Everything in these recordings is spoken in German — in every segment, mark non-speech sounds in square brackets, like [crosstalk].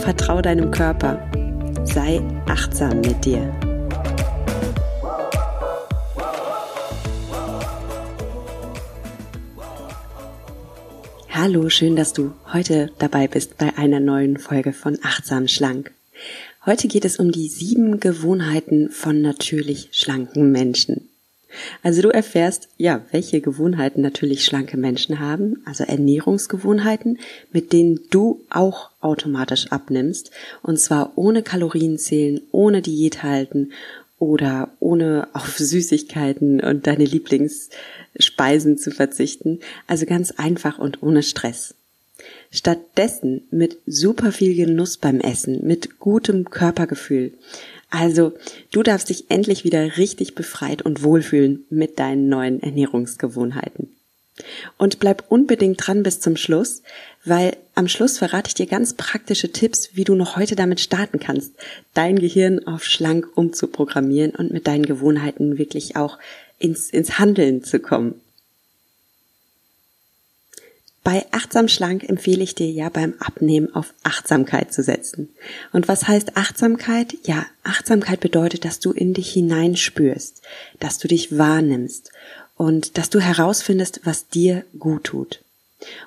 vertrau deinem Körper, sei achtsam mit dir. Hallo, schön, dass du heute dabei bist bei einer neuen Folge von Achtsam Schlank. Heute geht es um die sieben Gewohnheiten von natürlich schlanken Menschen. Also du erfährst, ja, welche Gewohnheiten natürlich schlanke Menschen haben, also Ernährungsgewohnheiten, mit denen du auch automatisch abnimmst, und zwar ohne Kalorienzählen, ohne Diät halten oder ohne auf [laughs] Süßigkeiten und deine Lieblingsspeisen zu verzichten, also ganz einfach und ohne Stress. Stattdessen mit super viel Genuss beim Essen, mit gutem Körpergefühl, also, du darfst dich endlich wieder richtig befreit und wohlfühlen mit deinen neuen Ernährungsgewohnheiten. Und bleib unbedingt dran bis zum Schluss, weil am Schluss verrate ich dir ganz praktische Tipps, wie du noch heute damit starten kannst, dein Gehirn auf schlank umzuprogrammieren und mit deinen Gewohnheiten wirklich auch ins, ins Handeln zu kommen. Bei Achtsam Schlank empfehle ich dir ja beim Abnehmen auf Achtsamkeit zu setzen. Und was heißt Achtsamkeit? Ja, Achtsamkeit bedeutet, dass du in dich hineinspürst, dass du dich wahrnimmst und dass du herausfindest, was dir gut tut.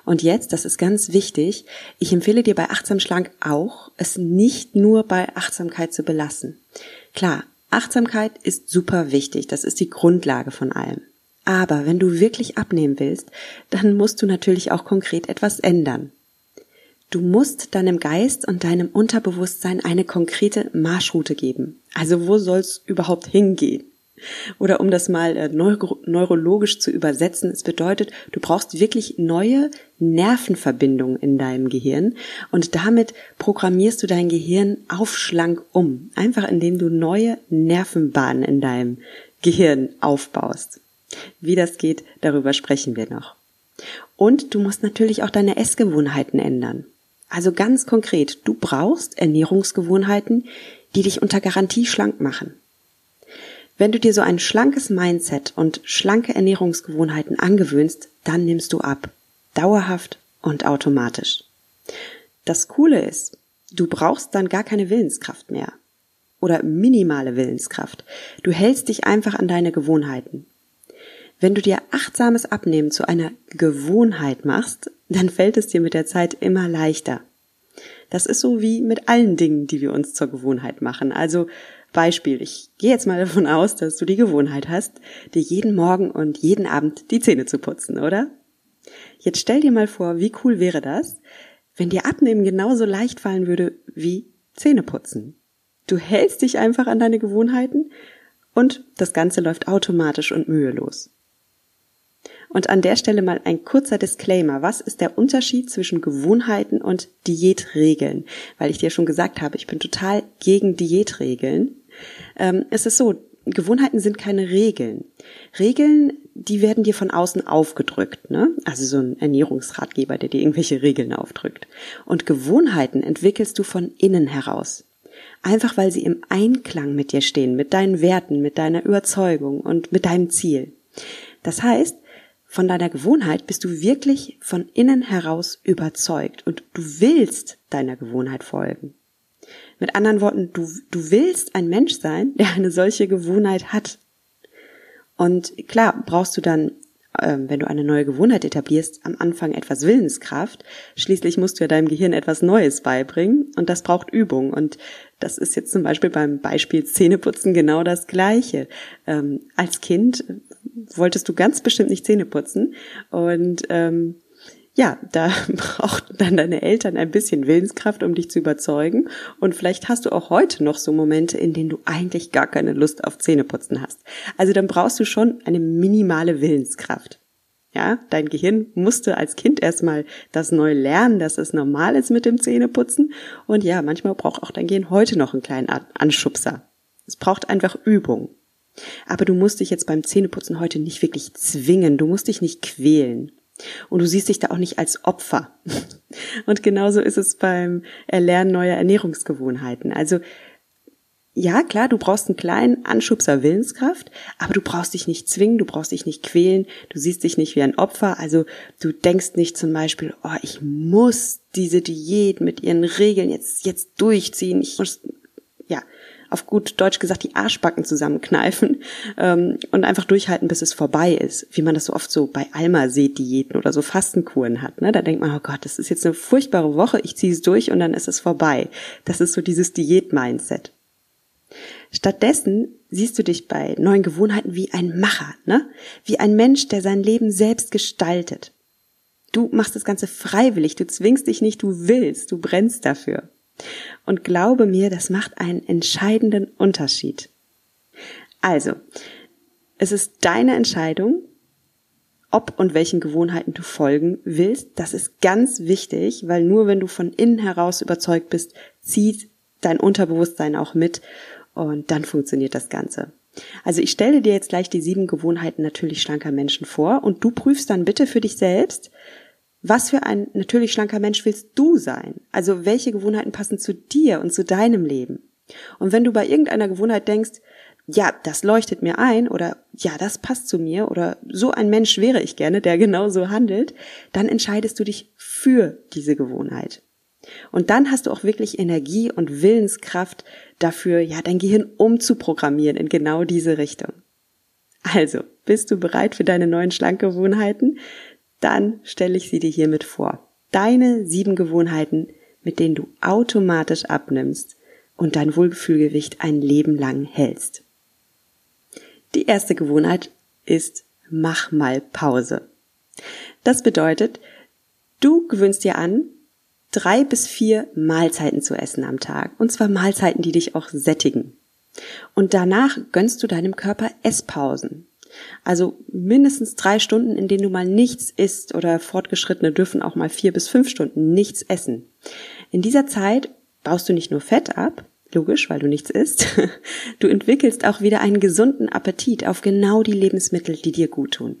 Und jetzt, das ist ganz wichtig, ich empfehle dir bei Achtsam Schlank auch, es nicht nur bei Achtsamkeit zu belassen. Klar, Achtsamkeit ist super wichtig, das ist die Grundlage von allem. Aber wenn du wirklich abnehmen willst, dann musst du natürlich auch konkret etwas ändern. Du musst deinem Geist und deinem Unterbewusstsein eine konkrete Marschroute geben. Also wo soll's überhaupt hingehen? Oder um das mal äh, neuro neurologisch zu übersetzen, es bedeutet, du brauchst wirklich neue Nervenverbindungen in deinem Gehirn und damit programmierst du dein Gehirn auf schlank um. Einfach indem du neue Nervenbahnen in deinem Gehirn aufbaust. Wie das geht, darüber sprechen wir noch. Und du musst natürlich auch deine Essgewohnheiten ändern. Also ganz konkret, du brauchst Ernährungsgewohnheiten, die dich unter Garantie schlank machen. Wenn du dir so ein schlankes Mindset und schlanke Ernährungsgewohnheiten angewöhnst, dann nimmst du ab. Dauerhaft und automatisch. Das Coole ist, du brauchst dann gar keine Willenskraft mehr. Oder minimale Willenskraft. Du hältst dich einfach an deine Gewohnheiten. Wenn du dir achtsames Abnehmen zu einer Gewohnheit machst, dann fällt es dir mit der Zeit immer leichter. Das ist so wie mit allen Dingen, die wir uns zur Gewohnheit machen. Also Beispiel, ich gehe jetzt mal davon aus, dass du die Gewohnheit hast, dir jeden Morgen und jeden Abend die Zähne zu putzen, oder? Jetzt stell dir mal vor, wie cool wäre das, wenn dir Abnehmen genauso leicht fallen würde wie Zähne putzen. Du hältst dich einfach an deine Gewohnheiten und das Ganze läuft automatisch und mühelos. Und an der Stelle mal ein kurzer Disclaimer. Was ist der Unterschied zwischen Gewohnheiten und Diätregeln? Weil ich dir schon gesagt habe, ich bin total gegen Diätregeln. Ähm, es ist so, Gewohnheiten sind keine Regeln. Regeln, die werden dir von außen aufgedrückt, ne? Also so ein Ernährungsratgeber, der dir irgendwelche Regeln aufdrückt. Und Gewohnheiten entwickelst du von innen heraus. Einfach weil sie im Einklang mit dir stehen, mit deinen Werten, mit deiner Überzeugung und mit deinem Ziel. Das heißt, von deiner Gewohnheit bist du wirklich von innen heraus überzeugt und du willst deiner Gewohnheit folgen. Mit anderen Worten, du, du willst ein Mensch sein, der eine solche Gewohnheit hat. Und klar, brauchst du dann, äh, wenn du eine neue Gewohnheit etablierst, am Anfang etwas Willenskraft. Schließlich musst du ja deinem Gehirn etwas Neues beibringen und das braucht Übung. Und das ist jetzt zum Beispiel beim Beispiel Zähneputzen genau das Gleiche. Ähm, als Kind wolltest du ganz bestimmt nicht Zähne putzen. Und ähm, ja, da [laughs] brauchten dann deine Eltern ein bisschen Willenskraft, um dich zu überzeugen. Und vielleicht hast du auch heute noch so Momente, in denen du eigentlich gar keine Lust auf Zähneputzen hast. Also dann brauchst du schon eine minimale Willenskraft. Ja, dein Gehirn musste als Kind erstmal das neu lernen, dass es normal ist mit dem Zähneputzen. Und ja, manchmal braucht auch dein Gehirn heute noch einen kleinen Anschubser. Es braucht einfach Übung. Aber du musst dich jetzt beim Zähneputzen heute nicht wirklich zwingen. Du musst dich nicht quälen. Und du siehst dich da auch nicht als Opfer. [laughs] Und genauso ist es beim Erlernen neuer Ernährungsgewohnheiten. Also ja, klar, du brauchst einen kleinen Anschubser Willenskraft, aber du brauchst dich nicht zwingen, du brauchst dich nicht quälen, du siehst dich nicht wie ein Opfer, also du denkst nicht zum Beispiel, oh, ich muss diese Diät mit ihren Regeln jetzt, jetzt durchziehen, ich muss, ja, auf gut Deutsch gesagt, die Arschbacken zusammenkneifen ähm, und einfach durchhalten, bis es vorbei ist, wie man das so oft so bei Alma sieht, Diäten oder so Fastenkuren hat. Ne? Da denkt man, oh Gott, das ist jetzt eine furchtbare Woche, ich ziehe es durch und dann ist es vorbei. Das ist so dieses Diät-Mindset. Stattdessen siehst du dich bei neuen Gewohnheiten wie ein Macher, ne? Wie ein Mensch, der sein Leben selbst gestaltet. Du machst das Ganze freiwillig, du zwingst dich nicht, du willst, du brennst dafür. Und glaube mir, das macht einen entscheidenden Unterschied. Also, es ist deine Entscheidung, ob und welchen Gewohnheiten du folgen willst. Das ist ganz wichtig, weil nur wenn du von innen heraus überzeugt bist, zieht dein Unterbewusstsein auch mit und dann funktioniert das Ganze. Also ich stelle dir jetzt gleich die sieben Gewohnheiten natürlich schlanker Menschen vor und du prüfst dann bitte für dich selbst, was für ein natürlich schlanker Mensch willst du sein? Also welche Gewohnheiten passen zu dir und zu deinem Leben? Und wenn du bei irgendeiner Gewohnheit denkst, ja, das leuchtet mir ein oder ja, das passt zu mir oder so ein Mensch wäre ich gerne, der genauso handelt, dann entscheidest du dich für diese Gewohnheit. Und dann hast du auch wirklich Energie und Willenskraft dafür, ja, dein Gehirn umzuprogrammieren in genau diese Richtung. Also, bist du bereit für deine neuen Schlankgewohnheiten? Dann stelle ich sie dir hiermit vor. Deine sieben Gewohnheiten, mit denen du automatisch abnimmst und dein Wohlgefühlgewicht ein Leben lang hältst. Die erste Gewohnheit ist, mach mal Pause. Das bedeutet, du gewöhnst dir an, drei bis vier Mahlzeiten zu essen am Tag. Und zwar Mahlzeiten, die dich auch sättigen. Und danach gönnst du deinem Körper Esspausen. Also mindestens drei Stunden, in denen du mal nichts isst oder Fortgeschrittene dürfen auch mal vier bis fünf Stunden nichts essen. In dieser Zeit baust du nicht nur Fett ab, logisch, weil du nichts isst, [laughs] du entwickelst auch wieder einen gesunden Appetit auf genau die Lebensmittel, die dir gut tun.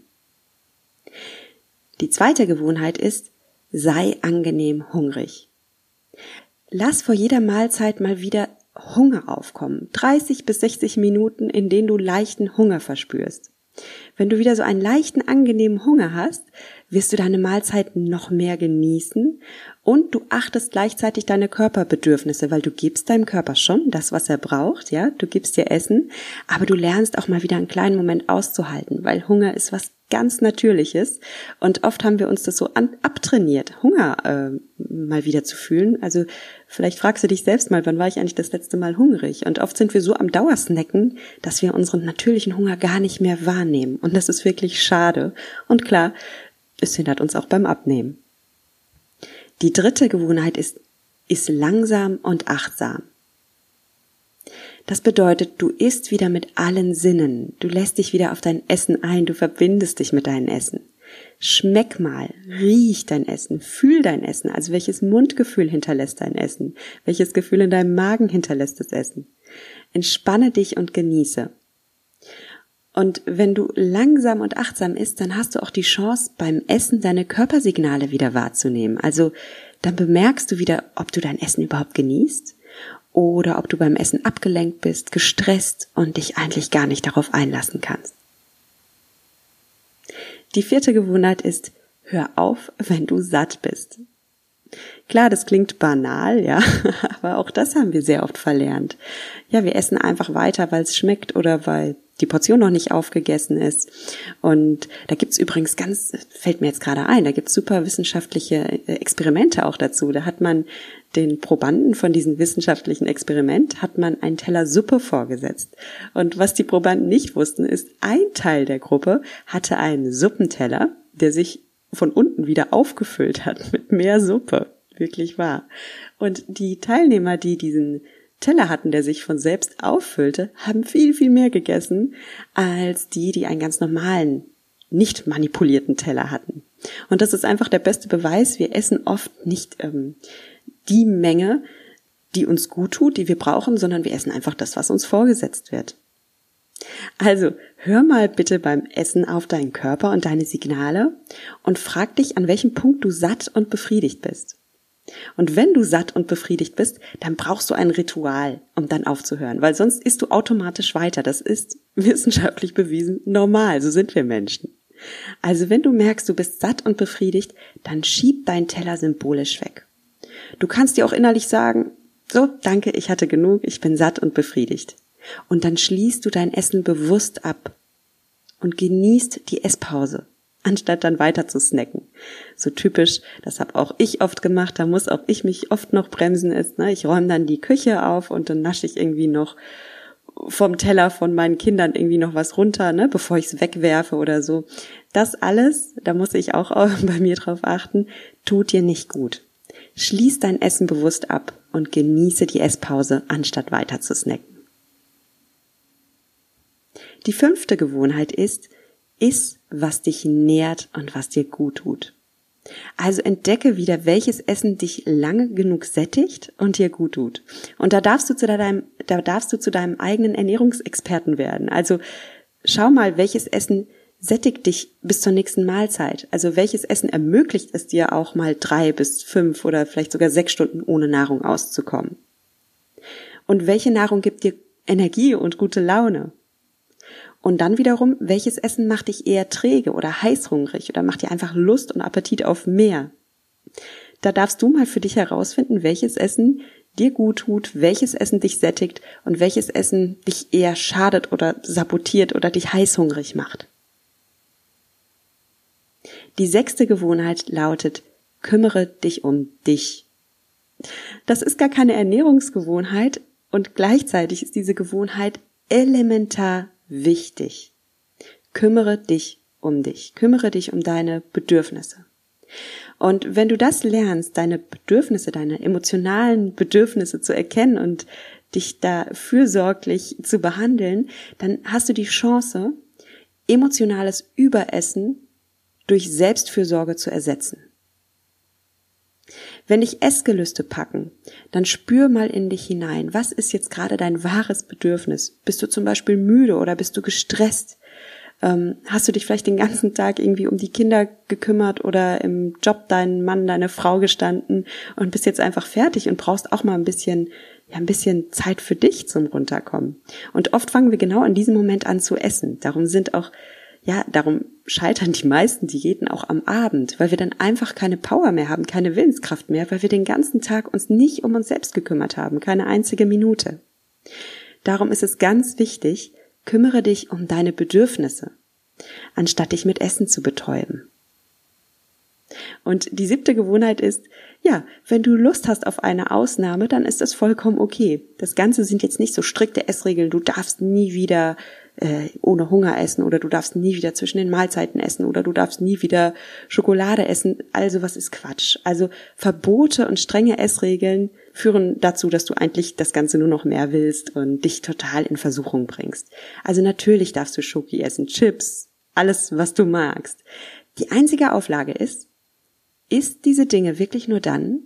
Die zweite Gewohnheit ist, sei angenehm hungrig. Lass vor jeder Mahlzeit mal wieder Hunger aufkommen. 30 bis 60 Minuten, in denen du leichten Hunger verspürst. Wenn du wieder so einen leichten, angenehmen Hunger hast, wirst du deine Mahlzeiten noch mehr genießen und du achtest gleichzeitig deine Körperbedürfnisse, weil du gibst deinem Körper schon das, was er braucht, ja, du gibst dir Essen, aber du lernst auch mal wieder einen kleinen Moment auszuhalten, weil Hunger ist was ganz Natürliches und oft haben wir uns das so an, abtrainiert, Hunger äh, mal wieder zu fühlen. Also vielleicht fragst du dich selbst mal, wann war ich eigentlich das letzte Mal hungrig? Und oft sind wir so am Dauersnacken, dass wir unseren natürlichen Hunger gar nicht mehr wahrnehmen und das ist wirklich schade. Und klar, es hindert uns auch beim Abnehmen. Die dritte Gewohnheit ist, ist langsam und achtsam. Das bedeutet, du isst wieder mit allen Sinnen, du lässt dich wieder auf dein Essen ein, du verbindest dich mit deinem Essen. Schmeck mal, riech dein Essen, fühl dein Essen, also welches Mundgefühl hinterlässt dein Essen, welches Gefühl in deinem Magen hinterlässt das Essen. Entspanne dich und genieße. Und wenn du langsam und achtsam isst, dann hast du auch die Chance, beim Essen deine Körpersignale wieder wahrzunehmen. Also dann bemerkst du wieder, ob du dein Essen überhaupt genießt oder ob du beim Essen abgelenkt bist, gestresst und dich eigentlich gar nicht darauf einlassen kannst. Die vierte Gewohnheit ist, hör auf, wenn du satt bist. Klar, das klingt banal, ja, [laughs] aber auch das haben wir sehr oft verlernt. Ja, wir essen einfach weiter, weil es schmeckt oder weil die Portion noch nicht aufgegessen ist. Und da gibt's übrigens ganz, fällt mir jetzt gerade ein, da gibt's super wissenschaftliche äh, Experimente auch dazu. Da hat man den Probanden von diesem wissenschaftlichen Experiment, hat man einen Teller Suppe vorgesetzt. Und was die Probanden nicht wussten, ist, ein Teil der Gruppe hatte einen Suppenteller, der sich von unten wieder aufgefüllt hat mit mehr Suppe. Wirklich wahr. Und die Teilnehmer, die diesen Teller hatten, der sich von selbst auffüllte, haben viel, viel mehr gegessen als die, die einen ganz normalen nicht manipulierten Teller hatten. Und das ist einfach der beste Beweis. Wir essen oft nicht ähm, die Menge, die uns gut tut, die wir brauchen, sondern wir essen einfach das, was uns vorgesetzt wird. Also hör mal bitte beim Essen auf deinen Körper und deine Signale und frag dich, an welchem Punkt du satt und befriedigt bist. Und wenn du satt und befriedigt bist, dann brauchst du ein Ritual, um dann aufzuhören, weil sonst isst du automatisch weiter. Das ist [laughs] wissenschaftlich bewiesen normal, so sind wir Menschen. Also wenn du merkst, du bist satt und befriedigt, dann schieb deinen Teller symbolisch weg. Du kannst dir auch innerlich sagen, so, danke, ich hatte genug, ich bin satt und befriedigt. Und dann schließt du dein Essen bewusst ab und genießt die Esspause, anstatt dann weiter zu snacken. So typisch, das habe auch ich oft gemacht, da muss auch ich mich oft noch bremsen ist. Ne? Ich räume dann die Küche auf und dann nasche ich irgendwie noch vom Teller von meinen Kindern irgendwie noch was runter, ne, bevor ich es wegwerfe oder so. Das alles, da muss ich auch [laughs] bei mir drauf achten, tut dir nicht gut. Schließ dein Essen bewusst ab und genieße die Esspause, anstatt weiter zu snacken. Die fünfte Gewohnheit ist, iss, was dich nährt und was dir gut tut. Also entdecke wieder, welches Essen dich lange genug sättigt und dir gut tut. Und da darfst du zu deinem, da darfst du zu deinem eigenen Ernährungsexperten werden. Also schau mal, welches Essen sättigt dich bis zur nächsten Mahlzeit. Also welches Essen ermöglicht es dir auch mal drei bis fünf oder vielleicht sogar sechs Stunden ohne Nahrung auszukommen? Und welche Nahrung gibt dir Energie und gute Laune? Und dann wiederum, welches Essen macht dich eher träge oder heißhungrig oder macht dir einfach Lust und Appetit auf mehr? Da darfst du mal für dich herausfinden, welches Essen dir gut tut, welches Essen dich sättigt und welches Essen dich eher schadet oder sabotiert oder dich heißhungrig macht. Die sechste Gewohnheit lautet, kümmere dich um dich. Das ist gar keine Ernährungsgewohnheit und gleichzeitig ist diese Gewohnheit elementar wichtig. Kümmere dich um dich. Kümmere dich um deine Bedürfnisse. Und wenn du das lernst, deine Bedürfnisse, deine emotionalen Bedürfnisse zu erkennen und dich da fürsorglich zu behandeln, dann hast du die Chance, emotionales Überessen durch Selbstfürsorge zu ersetzen. Wenn dich Essgelüste packen, dann spür mal in dich hinein. Was ist jetzt gerade dein wahres Bedürfnis? Bist du zum Beispiel müde oder bist du gestresst? Ähm, hast du dich vielleicht den ganzen Tag irgendwie um die Kinder gekümmert oder im Job deinen Mann, deine Frau gestanden und bist jetzt einfach fertig und brauchst auch mal ein bisschen, ja, ein bisschen Zeit für dich zum Runterkommen. Und oft fangen wir genau in diesem Moment an zu essen. Darum sind auch ja, darum scheitern die meisten Diäten auch am Abend, weil wir dann einfach keine Power mehr haben, keine Willenskraft mehr, weil wir den ganzen Tag uns nicht um uns selbst gekümmert haben, keine einzige Minute. Darum ist es ganz wichtig, kümmere dich um deine Bedürfnisse, anstatt dich mit Essen zu betäuben. Und die siebte Gewohnheit ist, ja, wenn du Lust hast auf eine Ausnahme, dann ist das vollkommen okay. Das Ganze sind jetzt nicht so strikte Essregeln, du darfst nie wieder äh, ohne Hunger essen oder du darfst nie wieder zwischen den Mahlzeiten essen oder du darfst nie wieder Schokolade essen. Also was ist Quatsch? Also Verbote und strenge Essregeln führen dazu, dass du eigentlich das Ganze nur noch mehr willst und dich total in Versuchung bringst. Also natürlich darfst du Schoki essen, Chips, alles, was du magst. Die einzige Auflage ist, isst diese Dinge wirklich nur dann,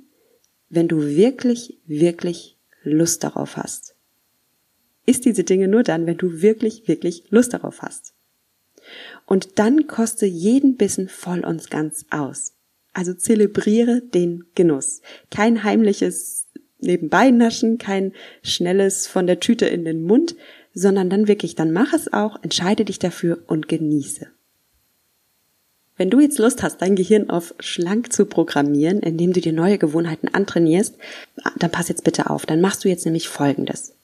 wenn du wirklich, wirklich Lust darauf hast isst diese Dinge nur dann, wenn du wirklich, wirklich Lust darauf hast. Und dann koste jeden Bissen voll und ganz aus. Also zelebriere den Genuss. Kein heimliches nebenbei naschen, kein schnelles von der Tüte in den Mund, sondern dann wirklich, dann mach es auch, entscheide dich dafür und genieße. Wenn du jetzt Lust hast, dein Gehirn auf schlank zu programmieren, indem du dir neue Gewohnheiten antrainierst, dann pass jetzt bitte auf. Dann machst du jetzt nämlich Folgendes.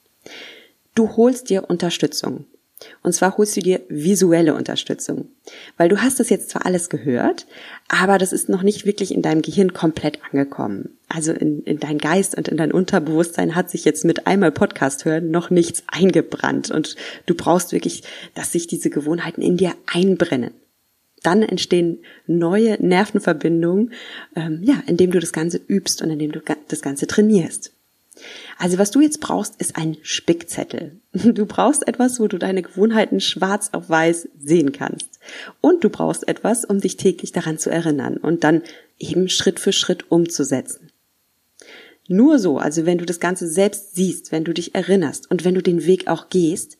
Du holst dir Unterstützung. Und zwar holst du dir visuelle Unterstützung. Weil du hast das jetzt zwar alles gehört, aber das ist noch nicht wirklich in deinem Gehirn komplett angekommen. Also in, in dein Geist und in dein Unterbewusstsein hat sich jetzt mit einmal Podcast hören noch nichts eingebrannt. Und du brauchst wirklich, dass sich diese Gewohnheiten in dir einbrennen. Dann entstehen neue Nervenverbindungen, ähm, ja, indem du das Ganze übst und indem du das Ganze trainierst. Also was du jetzt brauchst, ist ein Spickzettel. Du brauchst etwas, wo du deine Gewohnheiten schwarz auf weiß sehen kannst. Und du brauchst etwas, um dich täglich daran zu erinnern und dann eben Schritt für Schritt umzusetzen. Nur so, also wenn du das Ganze selbst siehst, wenn du dich erinnerst und wenn du den Weg auch gehst,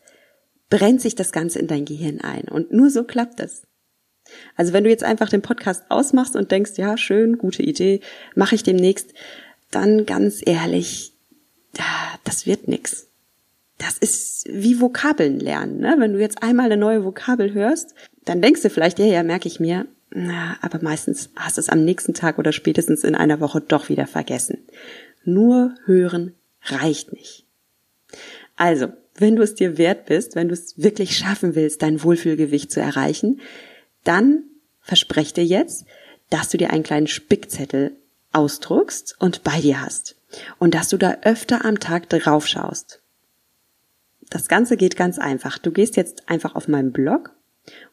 brennt sich das Ganze in dein Gehirn ein. Und nur so klappt es. Also wenn du jetzt einfach den Podcast ausmachst und denkst, ja, schön, gute Idee, mache ich demnächst, dann ganz ehrlich, das wird nix. Das ist wie Vokabeln lernen. Ne? Wenn du jetzt einmal eine neue Vokabel hörst, dann denkst du vielleicht, ja, ja, merke ich mir, na, aber meistens hast du es am nächsten Tag oder spätestens in einer Woche doch wieder vergessen. Nur hören reicht nicht. Also, wenn du es dir wert bist, wenn du es wirklich schaffen willst, dein Wohlfühlgewicht zu erreichen, dann versprech dir jetzt, dass du dir einen kleinen Spickzettel ausdruckst und bei dir hast und dass du da öfter am Tag drauf schaust. Das Ganze geht ganz einfach. Du gehst jetzt einfach auf meinen Blog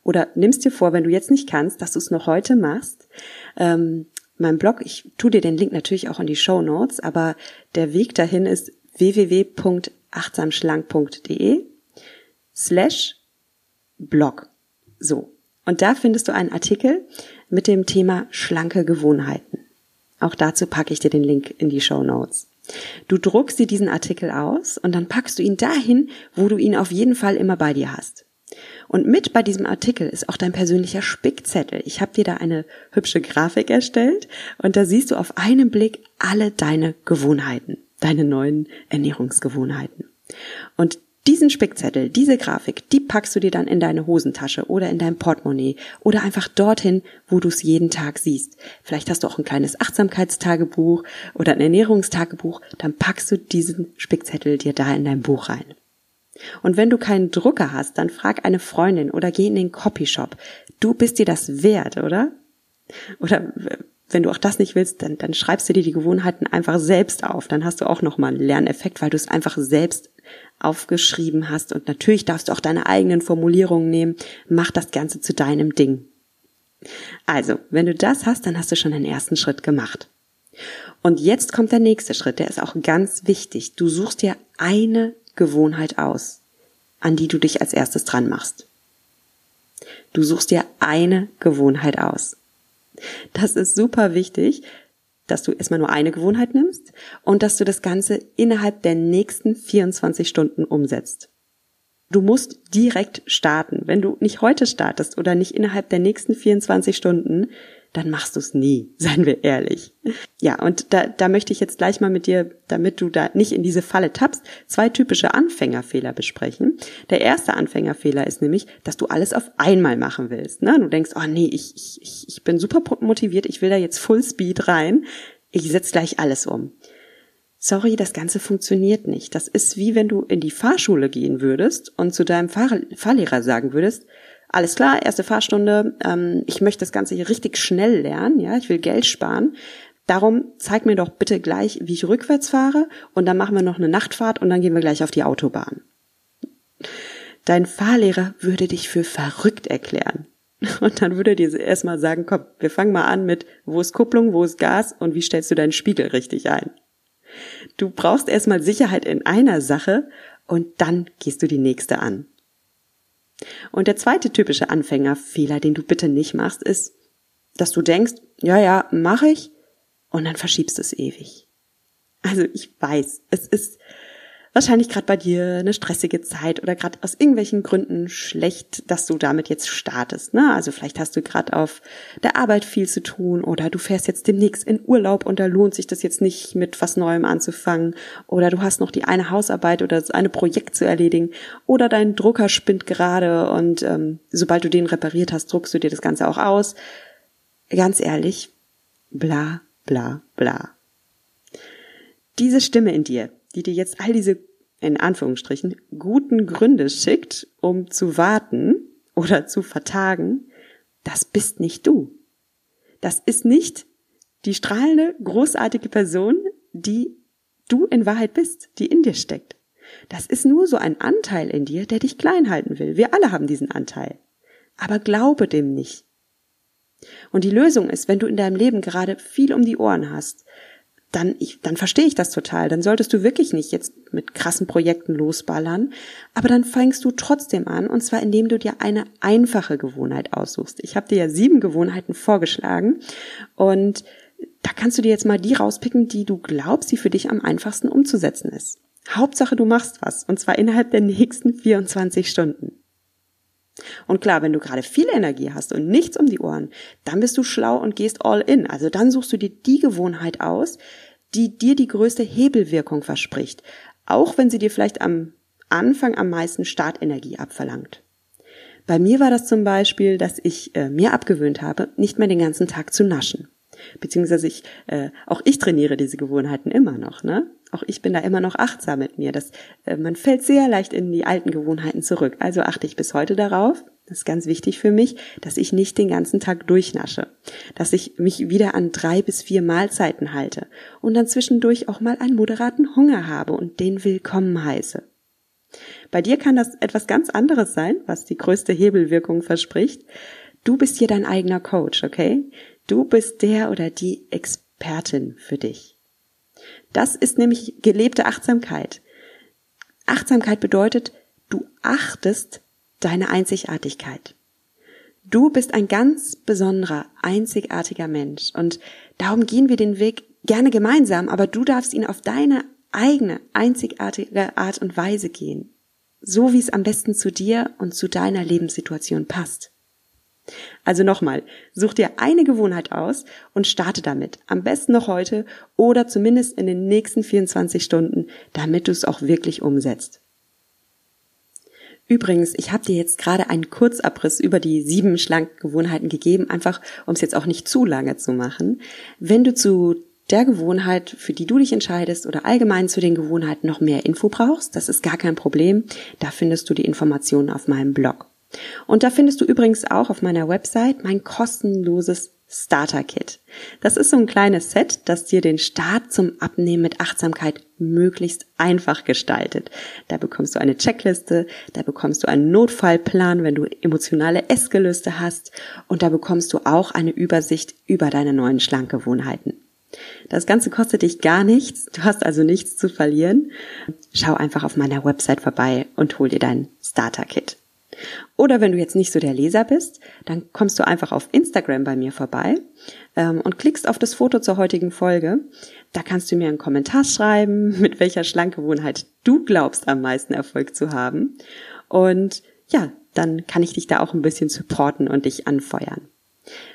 oder nimmst dir vor, wenn du jetzt nicht kannst, dass du es noch heute machst. Ähm, mein Blog, ich tu dir den Link natürlich auch in die Show Notes, aber der Weg dahin ist www.achtsamschlank.de slash Blog. So. Und da findest du einen Artikel mit dem Thema schlanke Gewohnheiten. Auch dazu packe ich dir den Link in die Show Notes. Du druckst dir diesen Artikel aus und dann packst du ihn dahin, wo du ihn auf jeden Fall immer bei dir hast. Und mit bei diesem Artikel ist auch dein persönlicher Spickzettel. Ich habe dir da eine hübsche Grafik erstellt und da siehst du auf einen Blick alle deine Gewohnheiten, deine neuen Ernährungsgewohnheiten. Und diesen Spickzettel, diese Grafik, die packst du dir dann in deine Hosentasche oder in dein Portemonnaie oder einfach dorthin, wo du es jeden Tag siehst. Vielleicht hast du auch ein kleines Achtsamkeitstagebuch oder ein Ernährungstagebuch, dann packst du diesen Spickzettel dir da in dein Buch rein. Und wenn du keinen Drucker hast, dann frag eine Freundin oder geh in den Copyshop. Du bist dir das wert, oder? Oder wenn du auch das nicht willst, dann, dann schreibst du dir die Gewohnheiten einfach selbst auf. Dann hast du auch nochmal einen Lerneffekt, weil du es einfach selbst aufgeschrieben hast. Und natürlich darfst du auch deine eigenen Formulierungen nehmen. Mach das Ganze zu deinem Ding. Also, wenn du das hast, dann hast du schon den ersten Schritt gemacht. Und jetzt kommt der nächste Schritt, der ist auch ganz wichtig. Du suchst dir eine Gewohnheit aus, an die du dich als erstes dran machst. Du suchst dir eine Gewohnheit aus. Das ist super wichtig, dass du erstmal nur eine Gewohnheit nimmst und dass du das Ganze innerhalb der nächsten 24 Stunden umsetzt. Du musst direkt starten. Wenn du nicht heute startest oder nicht innerhalb der nächsten 24 Stunden, dann machst du es nie, [laughs] seien wir ehrlich. Ja, und da, da möchte ich jetzt gleich mal mit dir, damit du da nicht in diese Falle tappst, zwei typische Anfängerfehler besprechen. Der erste Anfängerfehler ist nämlich, dass du alles auf einmal machen willst. Ne? Du denkst, oh nee, ich, ich, ich bin super motiviert, ich will da jetzt Full Speed rein, ich setz gleich alles um. Sorry, das Ganze funktioniert nicht. Das ist wie wenn du in die Fahrschule gehen würdest und zu deinem Fahr Fahrlehrer sagen würdest, alles klar, erste Fahrstunde, ähm, ich möchte das Ganze hier richtig schnell lernen, ja, ich will Geld sparen. Darum zeig mir doch bitte gleich, wie ich rückwärts fahre und dann machen wir noch eine Nachtfahrt und dann gehen wir gleich auf die Autobahn. Dein Fahrlehrer würde dich für verrückt erklären. [laughs] Und dann würde er dir erstmal sagen, komm, wir fangen mal an mit, wo ist Kupplung, wo ist Gas und wie stellst du deinen Spiegel richtig ein? Du brauchst erstmal Sicherheit in einer Sache und dann gehst du die nächste an. Und der zweite typische Anfängerfehler, den du bitte nicht machst, ist, dass du denkst, ja, ja, mache ich, und dann verschiebst es ewig. Also ich weiß, es ist wahrscheinlich gerade bei dir eine stressige Zeit oder gerade aus irgendwelchen Gründen schlecht, dass du damit jetzt startest. Ne? Also vielleicht hast du gerade auf der Arbeit viel zu tun oder du fährst jetzt demnächst in Urlaub und da lohnt sich das jetzt nicht mit was Neuem anzufangen oder du hast noch die eine Hausarbeit oder das eine Projekt zu erledigen oder dein Drucker spinnt gerade und ähm, sobald du den repariert hast, druckst du dir das Ganze auch aus. Ganz ehrlich, bla bla bla. Diese Stimme in dir, die dir jetzt all diese, in Anführungsstrichen, guten Gründe schickt, um zu warten oder zu vertagen, das bist nicht du. Das ist nicht die strahlende, großartige Person, die du in Wahrheit bist, die in dir steckt. Das ist nur so ein Anteil in dir, der dich klein halten will. Wir alle haben diesen Anteil. Aber glaube dem nicht. Und die Lösung ist, wenn du in deinem Leben gerade viel um die Ohren hast, dann, ich, dann verstehe ich das total. Dann solltest du wirklich nicht jetzt mit krassen Projekten losballern. Aber dann fängst du trotzdem an, und zwar indem du dir eine einfache Gewohnheit aussuchst. Ich habe dir ja sieben Gewohnheiten vorgeschlagen und da kannst du dir jetzt mal die rauspicken, die du glaubst, die für dich am einfachsten umzusetzen ist. Hauptsache, du machst was, und zwar innerhalb der nächsten 24 Stunden. Und klar, wenn du gerade viel Energie hast und nichts um die Ohren, dann bist du schlau und gehst all in. Also dann suchst du dir die Gewohnheit aus, die dir die größte Hebelwirkung verspricht, auch wenn sie dir vielleicht am Anfang am meisten Startenergie abverlangt. Bei mir war das zum Beispiel, dass ich äh, mir abgewöhnt habe, nicht mehr den ganzen Tag zu naschen. Beziehungsweise ich, äh, auch ich trainiere diese Gewohnheiten immer noch, ne? Auch ich bin da immer noch achtsam mit mir. Das, äh, man fällt sehr leicht in die alten Gewohnheiten zurück. Also achte ich bis heute darauf, das ist ganz wichtig für mich, dass ich nicht den ganzen Tag durchnasche. Dass ich mich wieder an drei bis vier Mahlzeiten halte und dann zwischendurch auch mal einen moderaten Hunger habe und den willkommen heiße. Bei dir kann das etwas ganz anderes sein, was die größte Hebelwirkung verspricht. Du bist hier dein eigener Coach, okay? Du bist der oder die Expertin für dich. Das ist nämlich gelebte Achtsamkeit. Achtsamkeit bedeutet, du achtest deine Einzigartigkeit. Du bist ein ganz besonderer, einzigartiger Mensch und darum gehen wir den Weg gerne gemeinsam, aber du darfst ihn auf deine eigene, einzigartige Art und Weise gehen. So wie es am besten zu dir und zu deiner Lebenssituation passt. Also nochmal, such dir eine Gewohnheit aus und starte damit. Am besten noch heute oder zumindest in den nächsten 24 Stunden, damit du es auch wirklich umsetzt. Übrigens, ich habe dir jetzt gerade einen Kurzabriss über die sieben schlanken Gewohnheiten gegeben, einfach um es jetzt auch nicht zu lange zu machen. Wenn du zu der Gewohnheit, für die du dich entscheidest oder allgemein zu den Gewohnheiten noch mehr Info brauchst, das ist gar kein Problem. Da findest du die Informationen auf meinem Blog. Und da findest du übrigens auch auf meiner Website mein kostenloses Starter Kit. Das ist so ein kleines Set, das dir den Start zum Abnehmen mit Achtsamkeit möglichst einfach gestaltet. Da bekommst du eine Checkliste, da bekommst du einen Notfallplan, wenn du emotionale Essgelüste hast und da bekommst du auch eine Übersicht über deine neuen Schlankgewohnheiten. Das Ganze kostet dich gar nichts, du hast also nichts zu verlieren. Schau einfach auf meiner Website vorbei und hol dir dein Starter Kit. Oder wenn du jetzt nicht so der Leser bist, dann kommst du einfach auf Instagram bei mir vorbei ähm, und klickst auf das Foto zur heutigen Folge. Da kannst du mir einen Kommentar schreiben, [laughs] mit welcher Schlankgewohnheit du glaubst am meisten Erfolg zu haben. Und ja, dann kann ich dich da auch ein bisschen supporten und dich anfeuern.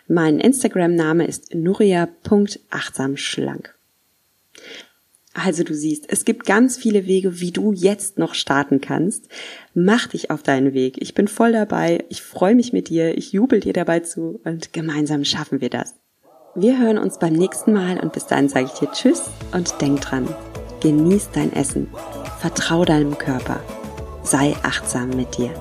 Mein Instagram-Name ist nuria.achtsamschlank. Also du siehst, es gibt ganz viele Wege, wie du jetzt noch starten kannst. Mach dich auf deinen Weg. Ich bin voll dabei. Ich freue mich mit dir. Ich jubel dir dabei zu und gemeinsam schaffen wir das. Wir hören uns beim nächsten Mal und bis dahin sage ich dir Tschüss und denk dran. Genieß dein Essen. Vertrau deinem Körper. Sei achtsam mit dir.